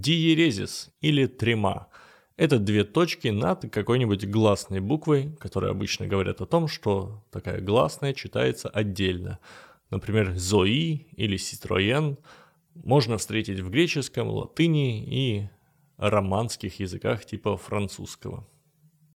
Диерезис или трема – это две точки над какой-нибудь гласной буквой, которые обычно говорят о том, что такая гласная читается отдельно. Например, «зои» или «ситроен» можно встретить в греческом, латыни и романских языках типа французского.